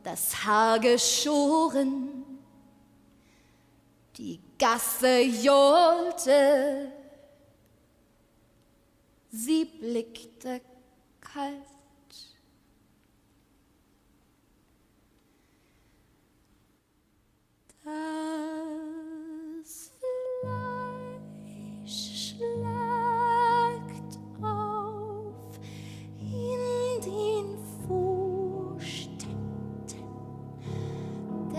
das Haar geschoren, die Gasse johlte, sie blickte kalt. Das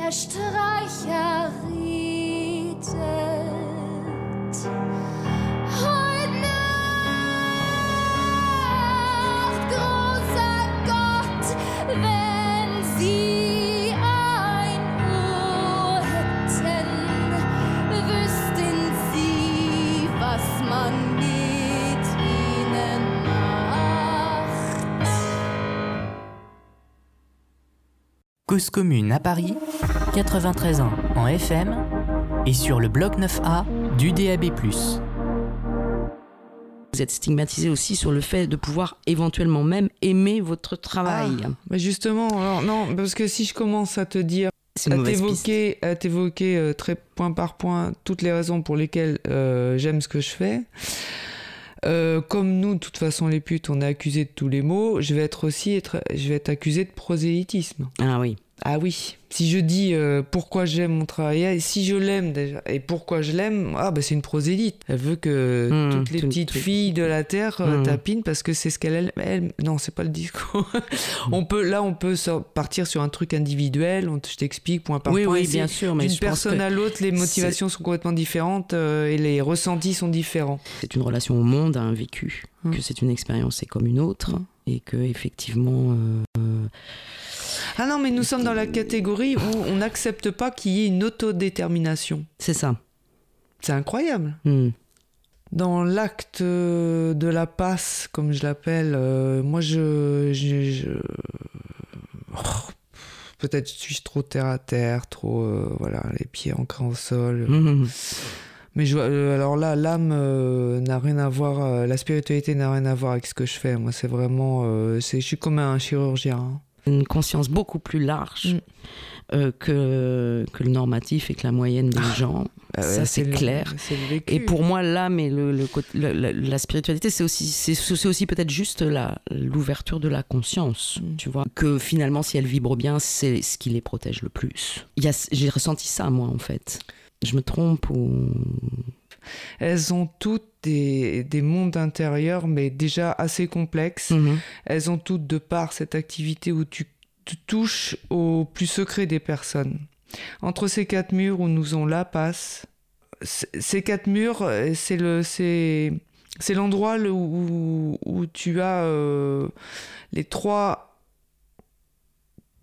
Der Streicher redet.
Cause commune à Paris, 93 ans en FM et sur le bloc 9A du DAB+.
Vous êtes stigmatisé aussi sur le fait de pouvoir éventuellement même aimer votre travail.
Ah, bah justement, alors non, parce que si je commence à te dire, à t'évoquer, à t'évoquer euh, très point par point toutes les raisons pour lesquelles euh, j'aime ce que je fais. euh, comme nous, de toute façon, les putes, on est accusés de tous les maux. Je vais être aussi, être, je vais être accusé de prosélytisme.
Ah oui.
Ah oui. Si je dis euh, pourquoi j'aime mon travail, et si je l'aime déjà, et pourquoi je l'aime, ah bah c'est une prosélyte. Elle veut que
Mmh,
toutes les
tout-
petites
tout-
filles de la terre euh,
Mmh.
tapinent parce que c'est ce qu'elle elle, non c'est pas le discours. on peut là on peut partir sur un truc individuel. On, je t'explique point par
oui,
point.
oui, bien sûr, mais
D'une personne à l'autre, les motivations sont complètement différentes euh, et les ressentis sont différents.
c'est une relation au monde, à un vécu, que c'est une expérience c'est comme une autre, et que effectivement, euh,
Ah non, mais nous sommes dans la catégorie où on n'accepte pas qu'il y ait une autodétermination.
c'est ça.
C'est incroyable.
Mm.
Dans l'acte euh, de la passe, comme je l'appelle, euh, moi je. je- je- Oh, Peut-être suis-je trop terre à terre, trop. euh, voilà, les pieds ancrés au sol.
Mhm.
Mais je, alors là, l'âme euh, n'a rien à voir, euh, la spiritualité n'a rien à voir avec ce que je fais. Moi, c'est vraiment. euh, c'est, je suis comme un chirurgien. hein.
Une conscience beaucoup plus large
Mm.
euh, que, que le normatif et que la moyenne des gens.
Euh,
Ça, c'est clair.
le.
Et pour moi, l'âme et le, le côté- le- la, spiritualité, c'est aussi, c'est, aussi peut-être juste l'ouverture de la conscience,
Mm.
tu vois. Que finalement, si elles vibrent bien, c'est ce qui les protège le plus. J'ai ressenti ça, moi, en fait. Je me trompe ou...
Elles ont toutes des, des mondes intérieurs, mais déjà assez complexes.
Mhm.
Elles ont toutes de part cette activité où tu te touches au plus secret des personnes. Entre ces quatre murs où nous on la passe, ces quatre murs, c'est le, c'est, c'est l'endroit le- où, où tu as euh, les trois,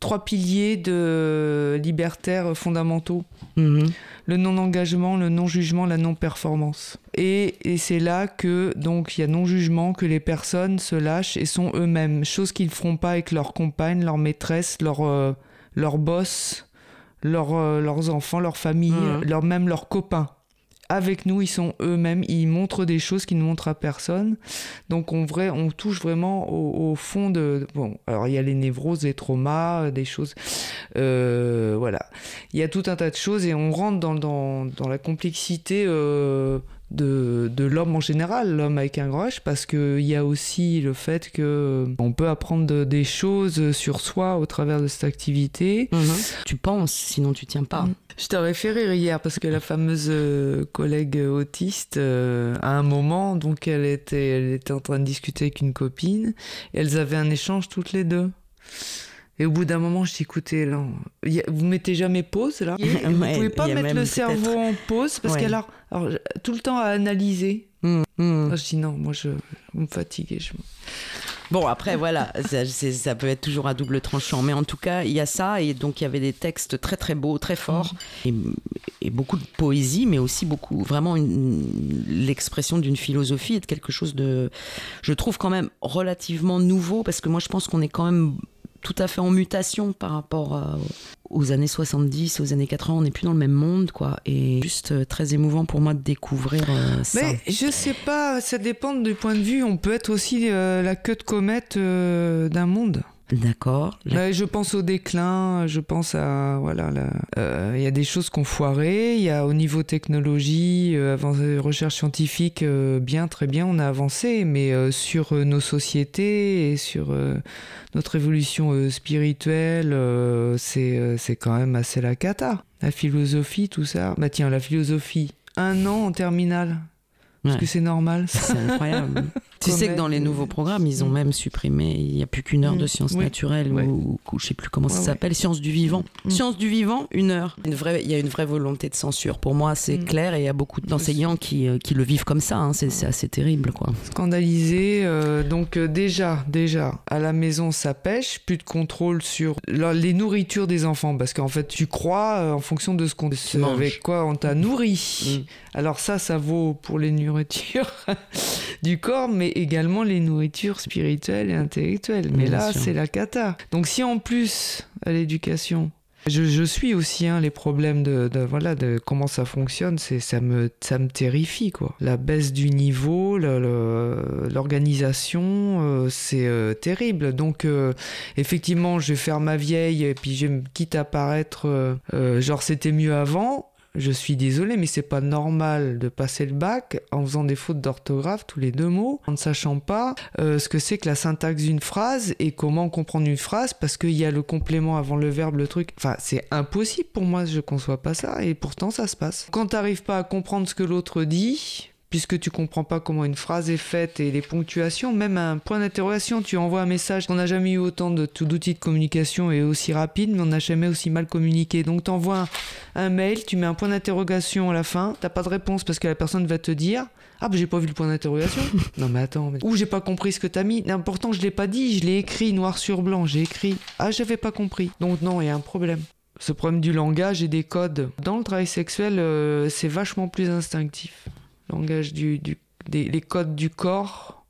trois piliers de libertaires fondamentaux
Mhm.
le non-engagement, le non-jugement, la non-performance. Et, et c'est là que, donc, il y a non-jugement, que les personnes se lâchent et sont eux-mêmes, chose qu'ils ne feront pas avec leur compagne, leur maîtresse, leur, euh, leur boss, leur, euh, leurs enfants, leur famille,
Mhm.
leur, même leurs copains. Avec nous, ils sont eux-mêmes, ils montrent des choses qu'ils ne montrent à personne. Donc on, vrai, on touche vraiment au, fond de... Bon, alors il y a les névroses, les traumas, euh, des choses... euh, voilà. Il y a tout un tas de choses et on rentre dans la complexité euh, de, de l'homme en général, l'homme avec un grand H, parce qu'il y a aussi le fait que euh, on peut apprendre de- des choses sur soi au travers de cette activité.
Mhm. Tu penses, sinon tu tiens pas.
Je t'aurais fait rire hier parce que la fameuse euh, collègue autiste, euh, à un moment, donc elle était, elle était en train de discuter avec une copine et elles avaient un échange toutes les deux. Et au bout d'un moment, je dis écoutez, là, vous mettez jamais pause là? Vous
Ouais,
pouvez pas mettre le cerveau en pause? Parce
Ouais.
qu'elle a alors, tout le temps à analyser.
Mhm. Mhm.
Moi, je dis non, moi je me fatiguez. Je...
Bon, après, voilà, ça, peut être toujours à double tranchant. Mais en tout cas, il y a ça. Et donc, il y avait des textes très, très beaux, très forts. Et, et beaucoup de poésie, mais aussi beaucoup, vraiment, l'expression d'une philosophie et de quelque chose de, je trouve quand même relativement nouveau. Parce que moi, je pense qu'on est quand même tout à fait en mutation par rapport à- aux années 70, aux années 80. On n'est plus dans le même monde, quoi. Et juste euh, très émouvant pour moi de découvrir euh, ça.
Mais je sais pas, ça dépend du point de vue. On peut être aussi euh, la queue de comète euh, d'un monde.
D'accord.
Je pense au déclin, je pense à voilà, euh, il y a des choses qu'on foiré, il y a au niveau technologie, euh, avancée, recherche scientifique, euh, bien très bien, on a avancé, mais euh, sur euh, nos sociétés et sur euh, notre évolution euh, spirituelle, euh, c'est euh, c'est quand même assez la cata. La philosophie, tout ça. Bah tiens, la philosophie, un an en terminale.
Ouais.
que c'est normal
C'est incroyable. *laughs* tu sais que dans les nouveaux programmes, ils ont même supprimé, il n'y a plus qu'une heure de
Mm.
sciences
Oui.
naturelles
Ouais.
ou, ou je sais plus comment ça s'appelle, sciences du vivant.
Mm.
Sciences du vivant, une heure. Une vraie, il y a une vraie volonté de censure. Pour moi, c'est
Mm.
clair et il y a beaucoup d'enseignants qui, euh, qui le vivent comme ça. hein. C'est c'est assez terrible, quoi.
scandalisé. euh, donc euh, déjà, déjà, à la maison, ça pêche. Plus de contrôle sur la- les nourritures des enfants. Parce qu'en fait, tu crois euh, en fonction de ce qu'on avec quoi on t'a nourri.
Mm.
Alors ça, ça vaut pour les nourritures *laughs* du corps, mais également les nourritures spirituelles et intellectuelles. Mais
Bien
là, c'est la cata. Donc si en plus, à l'éducation... Je, je suis aussi hein, les problèmes de, de- voilà de comment ça fonctionne c'est ça me ça me terrifie quoi la baisse du niveau l'organisation euh, c'est euh, terrible donc euh, effectivement je vais faire ma vieille et puis je quitte à paraître genre c'était mieux avant je suis désolé, mais c'est pas normal de passer le bac en faisant des fautes d'orthographe tous les deux mots, en ne sachant pas euh, ce que c'est que la syntaxe d'une phrase et comment comprendre une phrase parce qu'il y a le complément avant le verbe, le truc. Enfin, c'est impossible pour moi, je conçois pas ça et pourtant ça se passe. Quand t'arrives pas à comprendre ce que l'autre dit, puisque tu comprends pas comment une phrase est faite et les ponctuations, même un point d'interrogation, tu envoies un message. On n'a jamais eu autant de- d'outils de communication et aussi rapide, mais on n'a jamais aussi mal communiqué. Donc t'envoies un, un mail, tu mets un point d'interrogation à la fin, t'as pas de réponse parce que la personne va te dire ah bah j'ai pas vu le point d'interrogation. *laughs* non mais attends, mais... ou j'ai pas compris ce que t'as mis. Non, pourtant je l'ai pas dit, je l'ai écrit noir sur blanc, j'ai écrit ah j'avais pas compris. Donc non, il y a un problème. Ce problème du langage et des codes. Dans le travail sexuel, euh, c'est vachement plus instinctif langage du, du
des- codes du corps.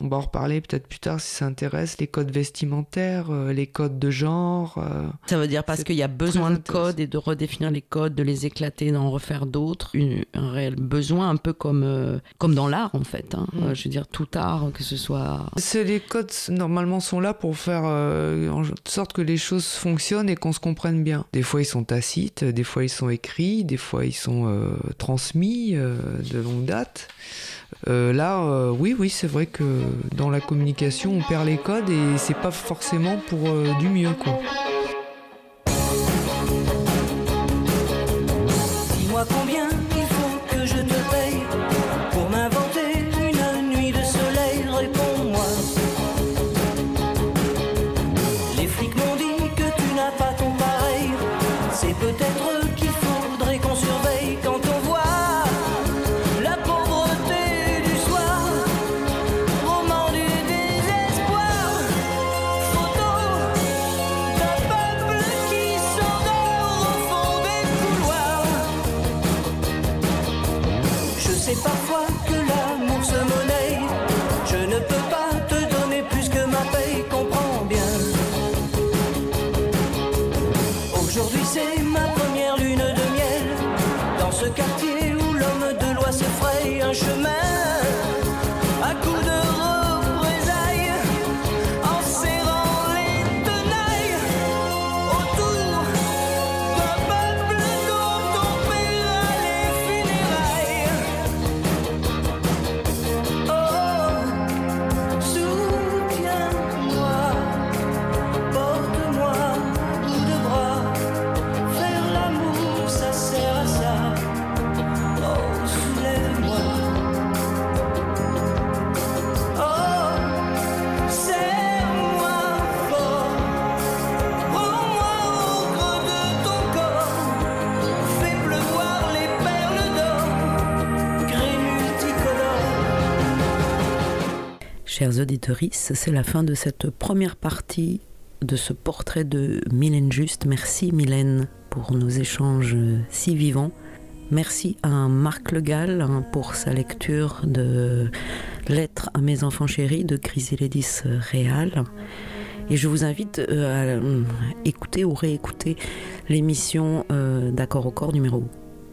On va en reparler peut-être plus tard si ça intéresse. Les codes vestimentaires, euh, les codes de genre. euh,
Ça veut dire parce qu'il y a besoin de codes et de redéfinir les codes, de les éclater, d'en refaire d'autres. Un réel besoin, un peu comme, euh, comme dans l'art en fait. hein.
Mm.
Je veux dire, tout art, que ce soit.
Les codes normalement sont là pour faire en sorte que les choses fonctionnent et qu'on se comprenne bien. Des fois ils sont tacites, des fois ils sont écrits, des fois ils sont transmis de longue date. Euh, là, euh, oui, oui, c'est vrai que dans la communication on perd les codes et c'est pas forcément pour euh, du mieux quoi.
Chers auditeurs, c'est la fin de cette première partie de ce portrait de Mylène Juste. Merci Mylène pour nos échanges si vivants. Merci à Marc Legal hein, pour sa lecture de Lettres à mes enfants chéris de Chrysélédis Réal. Et je vous invite euh, à euh, écouter ou réécouter l'émission euh, D'accord au corps numéro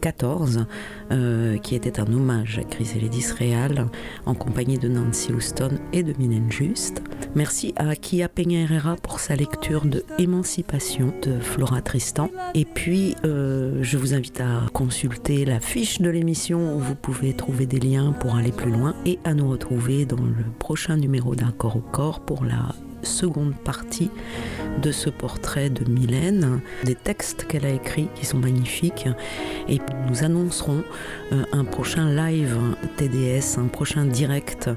14, euh, qui était un hommage à Chrysélédis Réal en compagnie de Nancy Houston et de Mylène Juste. Merci à Kia Peña Herrera pour sa lecture de Émancipation de Flora Tristan. Et puis, euh, je vous invite à consulter la fiche de l'émission où vous pouvez trouver des liens pour aller plus loin et à nous retrouver dans le prochain numéro d'un corps au corps pour la seconde partie de ce portrait de Mylène, des textes qu'elle a écrits qui sont magnifiques. Et nous annoncerons euh, un prochain live TDS, un prochain direct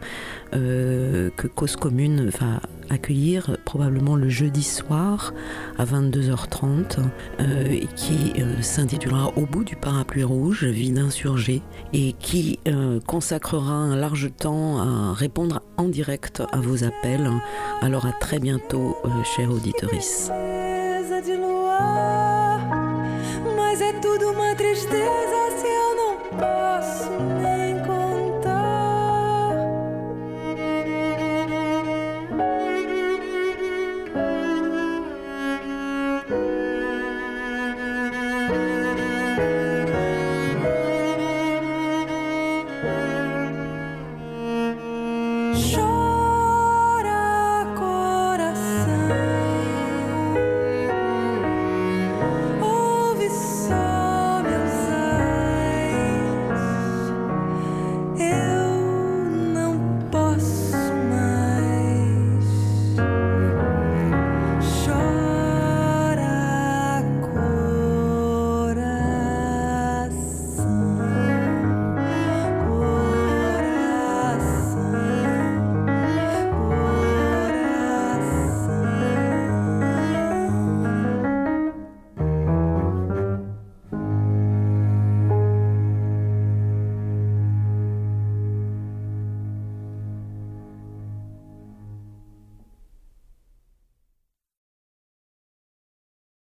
euh, que Cause Commune va accueillir probablement le jeudi soir à 22h30 euh, qui euh, s'intitulera Au bout du parapluie rouge, vie d'insurgé et qui euh, consacrera un large temps à répondre en direct à vos appels. Alors à très bientôt, euh, chers
nem